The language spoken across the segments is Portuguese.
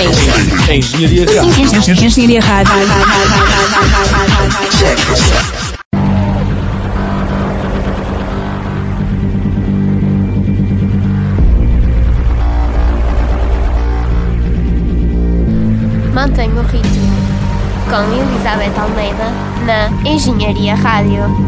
Engenharia Rádio. Engenharia Rádio. Mantenha o ritmo. Com Elizabeth Almeida na Engenharia Rádio.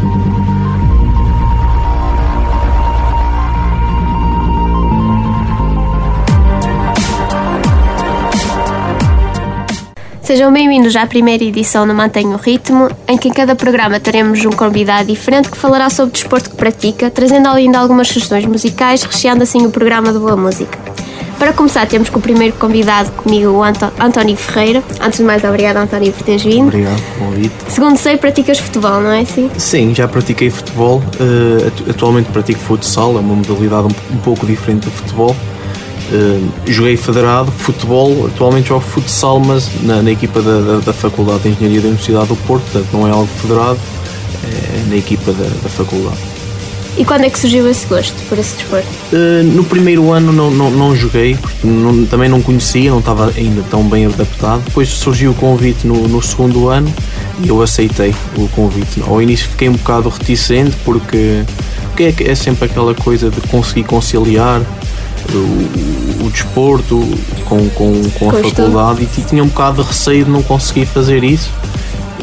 Sejam bem-vindos à primeira edição do Mantenha o Ritmo, em que em cada programa teremos um convidado diferente que falará sobre o desporto que pratica, trazendo ainda algumas sugestões musicais, recheando assim o programa de boa música. Para começar, temos com o primeiro convidado comigo, o Anto António Ferreira. Antes de mais, obrigado, António, por teres vindo. Obrigado convite. Segundo sei, praticas futebol, não é assim? Sim, já pratiquei futebol. Uh, atu- atualmente pratico futsal, é uma modalidade um, um pouco diferente do futebol. Uh, joguei federado, futebol, atualmente jogo futsal, mas na, na equipa da, da, da Faculdade de Engenharia da Universidade do Porto, portanto não é algo federado, é na equipa da, da faculdade. E quando é que surgiu esse gosto por esse desporto? Uh, no primeiro ano não, não, não joguei, porque não- também não conhecia, não estava ainda tão bem adaptado. Depois surgiu o convite no, no segundo ano e eu aceitei o convite. Ao início fiquei um bocado reticente porque, porque é, que é sempre aquela coisa de conseguir conciliar o, o desporto com, com, com a faculdade e ti- tinha um bocado de receio de não conseguir fazer isso.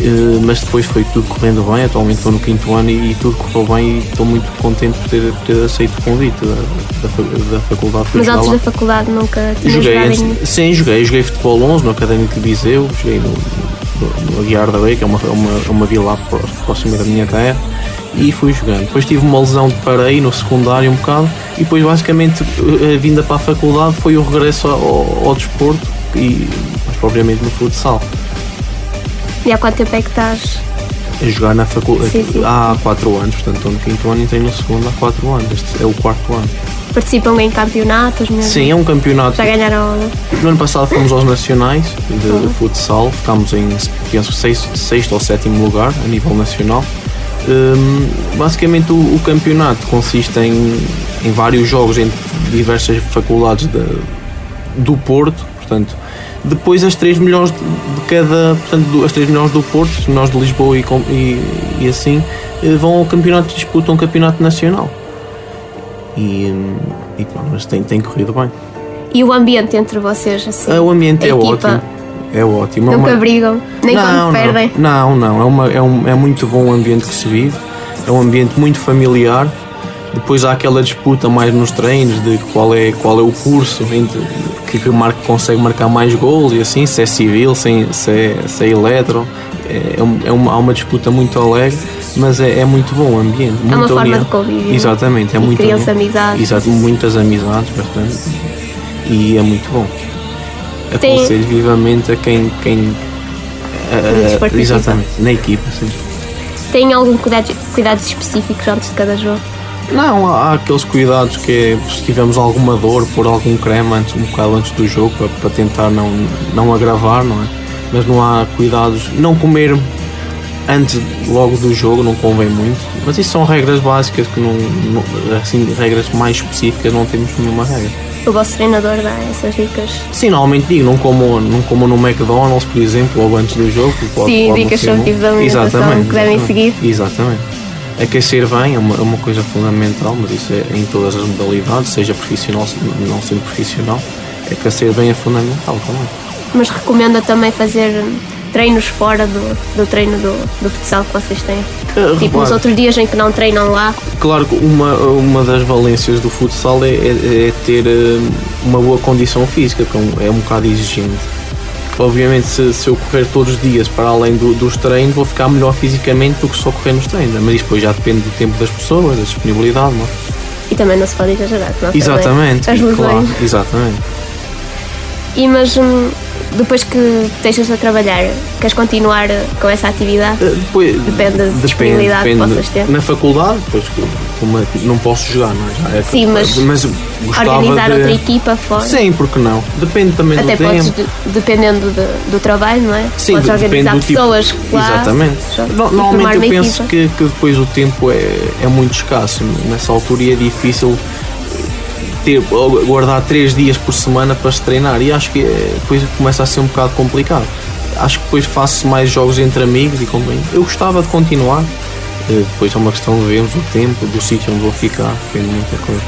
Uh, mas depois foi tudo correndo bem. Atualmente estou no quinto ano e, e tudo correu bem e estou muito contente por ter, ter aceito o convite da, da, da faculdade. Mas antes da faculdade nunca tinha Joguei, antes- em... sim, joguei. Joguei futebol 11 no Académico de Viseu, joguei no, no, no Aguiar da Lei, que é uma, uma, uma vila próxima da minha terra, e fui jogando. Depois tive uma lesão de parei no secundário um bocado, e depois basicamente a vinda para a faculdade foi o regresso ao, ao desporto, e mais propriamente no futsal. E há quanto tempo é que estás? A jogar na faculdade sim. há 4 anos, portanto estou no quinto ano e entrei no segundo há 4 anos. Este é o quarto ano. Participam em campeonatos mesmo? Sim, é um campeonato. Já ganharam... No ano passado fomos aos nacionais de, de futsal, ficámos em penso, sexto, sexto ou sétimo lugar a nível nacional. Hum, basicamente o, o campeonato consiste em, em vários jogos em diversas faculdades da- do Porto, portanto, depois as três melhores de, de cada, portanto, do- as três melhores do Porto, as melhores de Lisboa e, e, e assim, eh, vão ao campeonato, disputam o campeonato nacional. E, hum, e pronto, mas tem, tem corrido bem. E o ambiente entre vocês, assim? Ah, O ambiente é equipa? ótimo. É ótimo. É Nunca uma- brigam? Nem quando perdem? Não, não. É, uma, é, um, é muito bom o ambiente que se vive. É um ambiente muito familiar. Depois há aquela disputa mais nos treinos de qual é, qual é o curso entre, que, que marca, consegue marcar mais gols e assim, se é civil, se é, se é, se é eletro. É, é é uma, há uma disputa muito alegre, mas é, é muito bom o ambiente. É uma forma união. de convívio. Exatamente, é E muito criam-se amizades. Exato, muitas amizades, bastante. E é muito bom. Tem- Aconselho vivamente a quem. quem desporto exatamente, na equipa, sim. Têm algum cuidado, cuidados específicos antes de cada jogo? Não, há, há aqueles cuidados que é se tivermos alguma dor, pôr algum creme antes, um bocado antes do jogo para, para tentar não, não agravar, não é? Mas não há cuidados. Não comer antes, logo do jogo, não convém muito. Mas isso são regras básicas que não, não- assim, regras mais específicas não temos nenhuma regra. O vosso treinador dá essas dicas? Sim, normalmente digo, não como, não como no McDonald's, por exemplo, logo antes do jogo. Pode, Sim, pode dicas sobre bom. tipo de alimentação que devem seguir. Exatamente. Aquecer bem é uma, é uma coisa fundamental, mas isso é em todas as modalidades, seja profissional, se- não sendo profissional. Aquecer bem é fundamental também. Mas recomenda também fazer treinos fora do, do treino do, do futsal que vocês têm? Eh, Tipo, nos repare, outros dias em que não treinam lá, Claro que uma, uma das valências do futsal é, é- é ter eh, uma boa condição física, que é um, é um bocado exigente. Obviamente, se, se eu correr todos os dias para além do- dos treinos, vou ficar melhor fisicamente do que só correr nos treinos. Mas isso depois já depende do tempo das pessoas, da disponibilidade, não é? e também não se pode exagerar, também Exatamente, claro, exatamente. E mas hum, depois que deixas de trabalhar, queres continuar com essa atividade? Eh, Depois, Depende da disponibilidade que possas ter. Na faculdade, depois como é não posso jogar, não é? É Sim, mas gostava Organizar de... outra equipa fora? Sim, porque não? Depende também Até do podes, tempo. de- dependendo de- do trabalho, não é? Sim, podes depende organizar do tipo. pessoas lá. Exatamente. No- Normalmente eu penso equipa. que, que depois o tempo é, é muito escasso nessa altura e é difícil ter, guardar 3 dias por semana para se treinar e acho que é, depois começa a ser um bocado complicado. Acho que depois faço mais jogos entre amigos e companhia. Eu gostava de continuar, eh, depois é uma questão de vermos o tempo, do sítio onde vou ficar, depende muita coisa.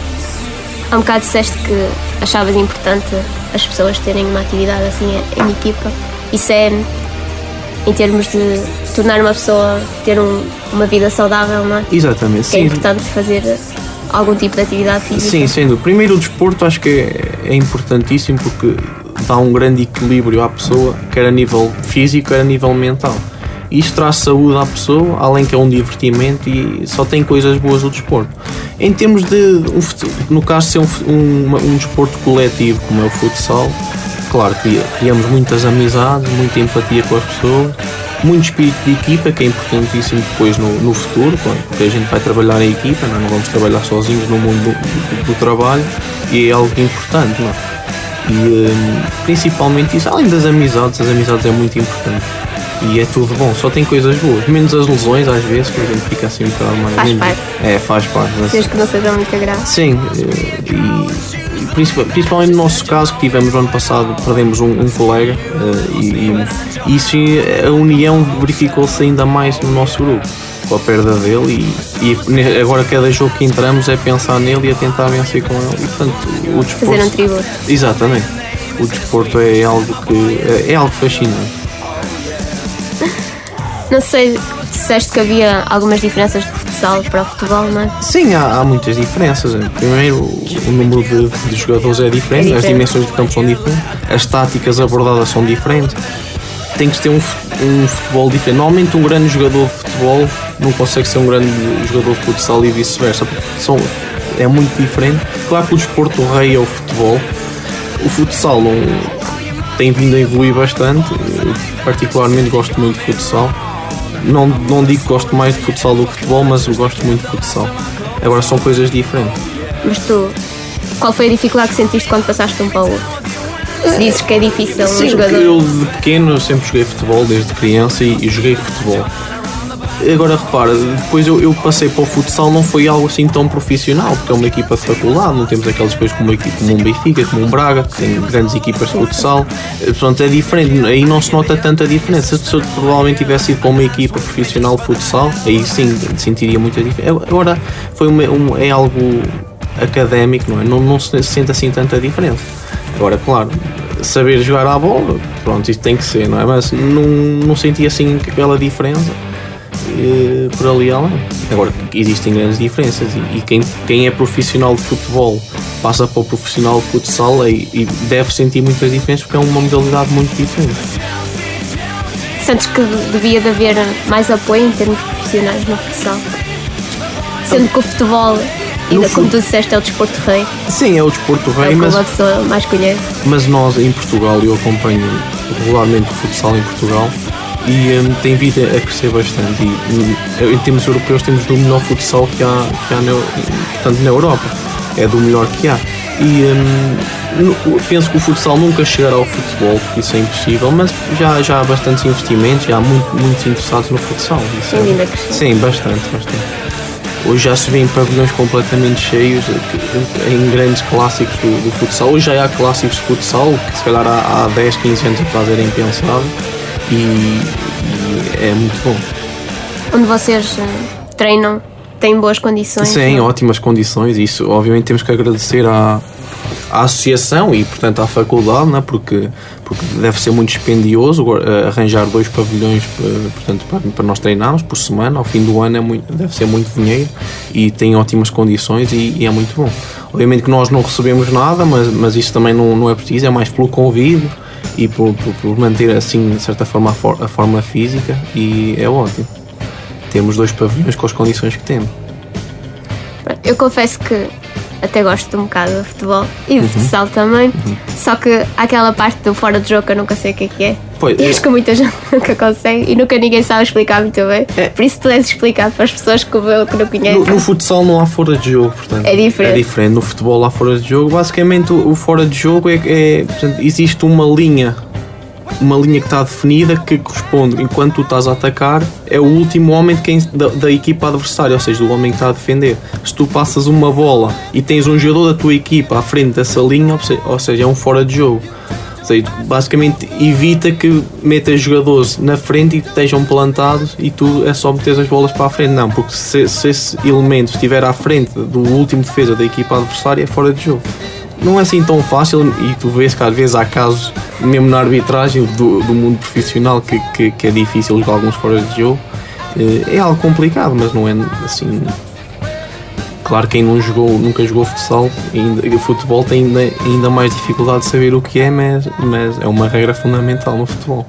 Há um bocado disseste que achavas importante as pessoas terem uma atividade assim em equipa. Isso é em termos de tornar uma pessoa ter um, uma vida saudável, não é? Exatamente, que é sim. É importante fazer algum tipo de atividade física. Sim, sendo. Primeiro o desporto acho que é, importantíssimo porque dá um grande equilíbrio à pessoa, quer a nível físico, quer a nível mental. Isto traz saúde à pessoa, além que é um divertimento e só tem coisas boas o desporto. Em termos de, no caso, ser um, um, um desporto coletivo como é o futsal, claro, criamos muitas amizades, muita empatia com as pessoas, muito espírito de equipa, que é importantíssimo depois no, no futuro, porque a gente vai trabalhar em equipa, não, não vamos trabalhar sozinhos no mundo do, do, do trabalho e é algo importante. Não? É? E um, principalmente isso, além das amizades, as amizades é muito importante. E é tudo bom, só tem coisas boas, menos as lesões às vezes, que a gente fica assim um bocado mais. Faz parte. É, faz parte. Desde que não seja muito grave. Sim, eh, e principalmente no nosso caso que tivemos no ano passado, perdemos um, um colega uh, e, e, isso a união verificou-se ainda mais no nosso grupo com a perda dele e, e, agora cada jogo que entramos é pensar nele e a tentar vencer com ele e portanto o desporto fazer um tributo. Exatamente. O desporto é algo que é, é algo fascinante não sei disseste que havia algumas diferenças de futsal para o futebol, não é? Sim, há, há muitas diferenças. Primeiro, o número de, de jogadores é diferente, é diferente, as dimensões de campo são diferentes, as táticas abordadas são diferentes. Tem que ter um, um futebol diferente. Normalmente, um grande jogador de futebol não consegue ser um grande jogador de futsal e vice-versa. São, é muito diferente. Claro que o desporto rei é o futebol. O futsal não, tem vindo a evoluir bastante. Eu, particularmente gosto muito de futsal não, não digo que gosto mais de futsal do que futebol, mas eu gosto muito de futsal. Agora são coisas diferentes. Mas tu, qual foi a dificuldade que sentiste quando passaste de um para o outro? Se dizes que é difícil Sim, um jogador. Eu de pequeno eu sempre joguei futebol desde criança e, e joguei futebol. Agora repara, depois eu, eu, passei para o futsal, não foi algo assim tão profissional, porque é uma equipa de faculdade, não temos aquelas coisas como, equipa, como um Benfica, como um Braga, que tem grandes equipas de futsal, eh, portanto é diferente, aí não se nota tanta diferença. Se eu provavelmente tivesse ido para uma equipa profissional de futsal, aí sim sentiria muita diferença. Agora foi uma, um, é algo académico, não é? Não, não se sente assim tanta diferença. Agora, claro, saber jogar à bola, pronto, isso tem que ser, não é? Mas não, não senti assim aquela diferença eh, por ali além. Agora, existem grandes diferenças e, e, quem, quem é profissional de futebol passa para o profissional de futsal e, e deve sentir muitas diferenças porque é uma modalidade muito diferente. Sentes que devia de haver mais apoio em termos profissionais no futsal? Sendo que o futebol Ainda como tu disseste, é o desporto rei. Sim, é o desporto rei, é mas. a pessoa mais conhece. Mas nós em Portugal, eu acompanho regularmente o futsal em Portugal, e um, tem vindo a crescer bastante. E, um, em termos europeus, temos do melhor futsal que há, que há na, portanto, na Europa. É do melhor que há. E um, penso que o futsal nunca chegará ao futebol, porque isso é impossível, mas já, já há bastantes investimentos, já há muito, muitos interessados no futsal. Isso é, sim, bastante, bastante. Hoje já se vê em pavilhões completamente cheios, em grandes clássicos do, do, futsal. Hoje já há clássicos de futsal que se calhar há, há 10, 15 anos atrás era impensável e, e é muito bom. Onde vocês eh, treinam têm boas condições? Sim, não? ótimas condições. Isso, obviamente, temos que agradecer à, à associação e, portanto, à faculdade, né? porque, porque deve ser muito dispendioso eh, arranjar dois pavilhões eh, portanto, para, para nós treinarmos por semana. Ao fim do ano é muito, deve ser muito dinheiro e tem ótimas condições e, e, é muito bom. Obviamente que nós não recebemos nada, mas, mas isso também não, não é preciso, é mais pelo convívio e por, por, por, manter assim de certa forma a, for, a, forma física e é ótimo. Temos dois pavilhões com as condições que temos. Eu confesso que até gosto um bocado de futebol e de uhum. futsal também. Uhum. Só que há aquela parte do fora de jogo que eu nunca sei o que é que é. Pois, e acho que muita gente nunca consegue e nunca ninguém sabe explicar muito bem. É. Por isso, pudesse explicar para as pessoas que eu que não conhecem. No, no, futsal não há fora de jogo, portanto. É diferente. É diferente. No futebol há fora de jogo. Basicamente, o, o fora de jogo é, é portanto, existe uma linha uma linha que está definida que corresponde, enquanto tu estás a atacar, é o último homem de quem, da, da equipa adversária, ou seja, do homem que está a defender. Se tu passas uma bola e tens um jogador da tua equipa à frente dessa linha, ou seja, é um fora de jogo. Seja, basicamente evita que metas jogadores na frente e estejam plantados e tu é só meter as bolas para a frente. Não, porque se, se esse elemento estiver à frente do último defesa da equipa adversária, é fora de jogo não é assim tão fácil e tu vês que às vezes há casos, mesmo na arbitragem do, do mundo profissional, que, que, que, é difícil jogar alguns fora de jogo. Eh, é algo complicado, mas não é assim. Claro, quem não jogou, nunca jogou futsal, ainda, futebol tem ainda, ainda mais dificuldade de saber o que é, mas, mas é uma regra fundamental no futebol.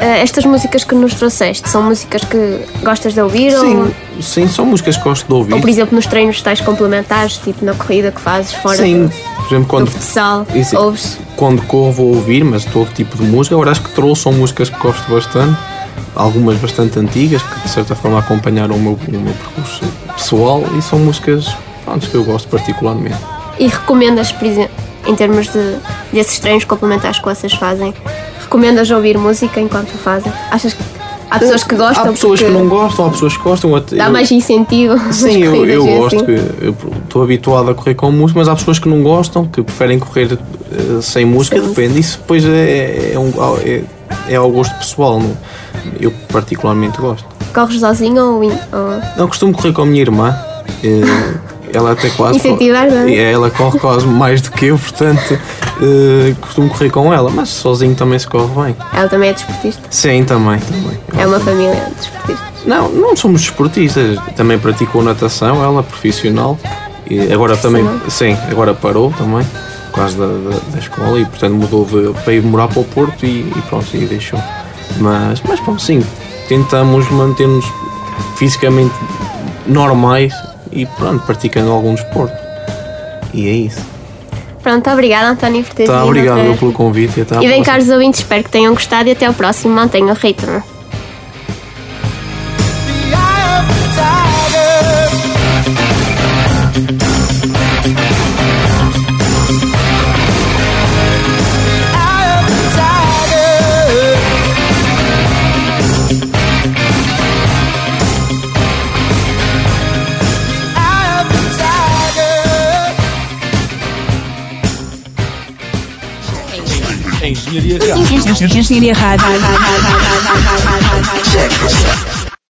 Eh, estas músicas que nos trouxeste são músicas que gostas de ouvir? Sim, ou... sim são músicas que gosto de ouvir. Ou, por exemplo, nos treinos tais complementares, tipo na corrida que fazes fora sim, do, por exemplo, quando, do futsal, isso, ouves? Quando corro vou ouvir, mas todo tipo de música. Agora acho que trouxe são músicas que gosto bastante, algumas bastante antigas, que de certa forma acompanharam o meu, o meu percurso pessoal e são músicas pronto, que eu gosto particularmente. E recomendas, por exemplo, em termos de, desses treinos complementares que vocês fazem, Recomendas ouvir música enquanto fazem? Achas que há pessoas que gostam? Há pessoas que não gostam, há pessoas que gostam. Dá eu, mais incentivo. Sim, eu, eu gosto. Assim. estou habituado a correr com música, mas há pessoas que não gostam, que preferem correr uh, sem música. Sim. Depende. Isso depois é, é, um, é, é ao gosto pessoal. Não? Eu particularmente gosto. Corres sozinho ou. ou... Não, costumo correr com a minha irmã. Uh, ela até quase. Incentivar, não é? Ela corre quase mais do que eu, portanto uh, costumo correr com ela, mas sozinho também se corre bem. Ela também é desportista? Sim, também, também. É uma família de desportistas? Não, não somos desportistas. Também praticou natação, ela profissional. E agora também, sim, agora parou também, por causa da, da, da escola e portanto mudou de, para ir morar para o Porto e, e pronto, e deixou. Mas, mas pronto, sim, tentamos manter-nos fisicamente normais e pronto, praticando algum desporto. E é isso. Pronto, obrigada António por teres tá, vindo. Obrigado pelo convite e até E bem, caros ouvintes, espero que tenham gostado e até ao próximo. Mantenham o ritmo. Engenharia Rádio. Engenharia Rádio.